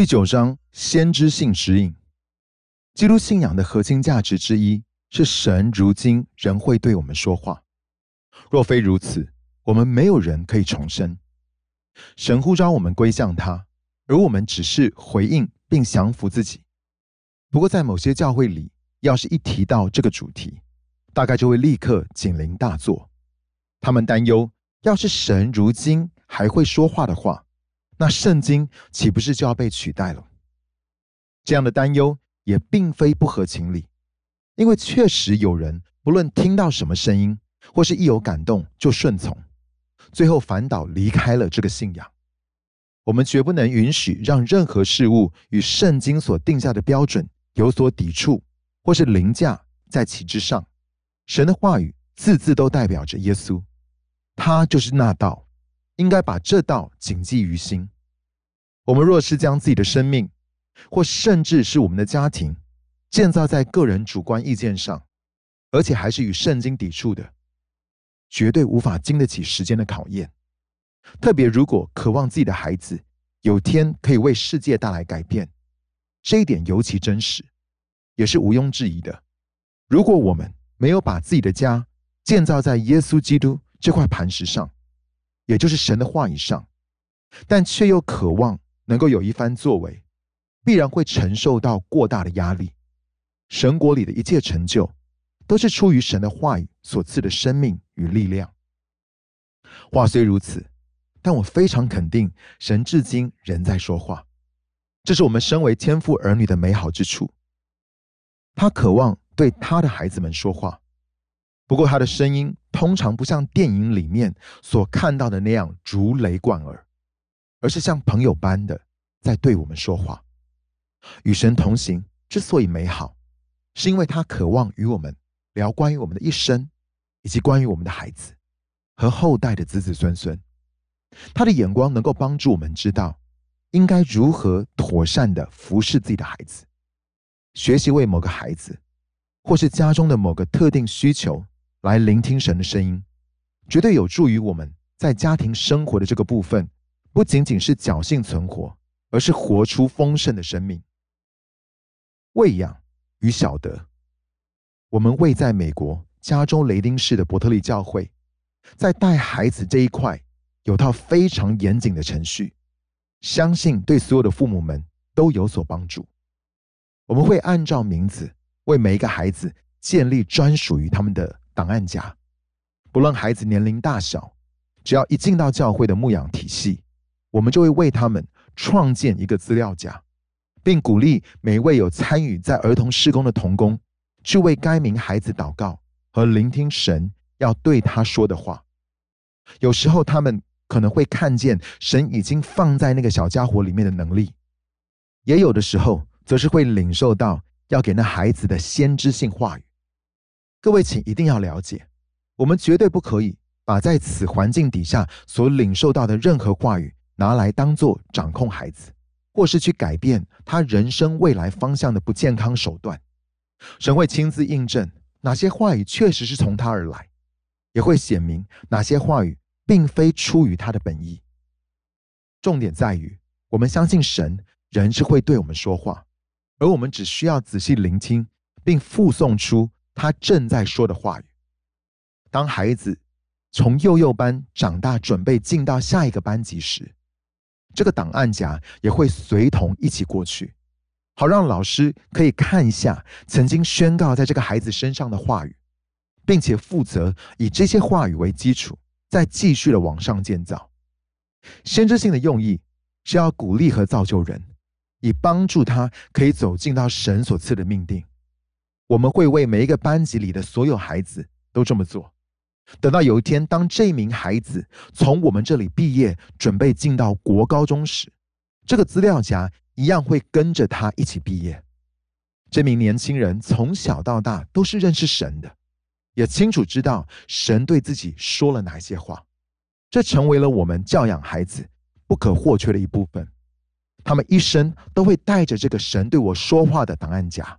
第九章先知性指引。基督信仰的核心价值之一是神如今仍会对我们说话。若非如此，我们没有人可以重生。神呼召我们归向他，而我们只是回应并降服自己。不过，在某些教会里，要是一提到这个主题，大概就会立刻警铃大作。他们担忧，要是神如今还会说话的话，那圣经岂不是就要被取代了？这样的担忧也并非不合情理，因为确实有人不论听到什么声音，或是一有感动就顺从，最后反倒离开了这个信仰。我们绝不能允许让任何事物与圣经所定下的标准有所抵触，或是凌驾在其之上。神的话语字字都代表着耶稣，他就是那道，应该把这道谨记于心。我们若是将自己的生命，或甚至是我们的家庭，建造在个人主观意见上，而且还是与圣经抵触的，绝对无法经得起时间的考验。特别如果渴望自己的孩子有天可以为世界带来改变，这一点尤其真实，也是毋庸置疑的。如果我们没有把自己的家建造在耶稣基督这块磐石上，也就是神的话语上，但却又渴望能够有一番作为，必然会承受到过大的压力。神国里的一切成就，都是出于神的话语所赐的生命与力量。话虽如此。但我非常肯定，神至今仍在说话，这是我们身为天父儿女的美好之处。他渴望对他的孩子们说话，不过他的声音通常不像电影里面所看到的那样如雷贯耳，而是像朋友般的在对我们说话。与神同行之所以美好，是因为他渴望与我们聊关于我们的一生，以及关于我们的孩子和后代的子子孙孙。他的眼光能够帮助我们知道，应该如何妥善的服侍自己的孩子，学习为某个孩子，或是家中的某个特定需求来聆听神的声音，绝对有助于我们在家庭生活的这个部分，不仅仅是侥幸存活，而是活出丰盛的生命。喂养与晓得，我们为在美国加州雷丁市的伯特利教会，在带孩子这一块。有套非常严谨的程序，相信对所有的父母们都有所帮助。我们会按照名字为每一个孩子建立专属于他们的档案夹，不论孩子年龄大小，只要一进到教会的牧养体系，我们就会为他们创建一个资料夹，并鼓励每一位有参与在儿童施工的童工去为该名孩子祷告和聆听神要对他说的话。有时候他们。可能会看见神已经放在那个小家伙里面的能力，也有的时候则是会领受到要给那孩子的先知性话语。各位，请一定要了解，我们绝对不可以把在此环境底下所领受到的任何话语拿来当做掌控孩子，或是去改变他人生未来方向的不健康手段。神会亲自印证哪些话语确实是从他而来，也会显明哪些话语。并非出于他的本意。重点在于，我们相信神仍是会对我们说话，而我们只需要仔细聆听，并附送出他正在说的话语。当孩子从幼幼班长大，准备进到下一个班级时，这个档案夹也会随同一起过去，好让老师可以看一下曾经宣告在这个孩子身上的话语，并且负责以这些话语为基础。再继续的往上建造，先知性的用意是要鼓励和造就人，以帮助他可以走进到神所赐的命定。我们会为每一个班级里的所有孩子都这么做。等到有一天，当这名孩子从我们这里毕业，准备进到国高中时，这个资料夹一样会跟着他一起毕业。这名年轻人从小到大都是认识神的。也清楚知道神对自己说了哪些话，这成为了我们教养孩子不可或缺的一部分。他们一生都会带着这个神对我说话的档案夹，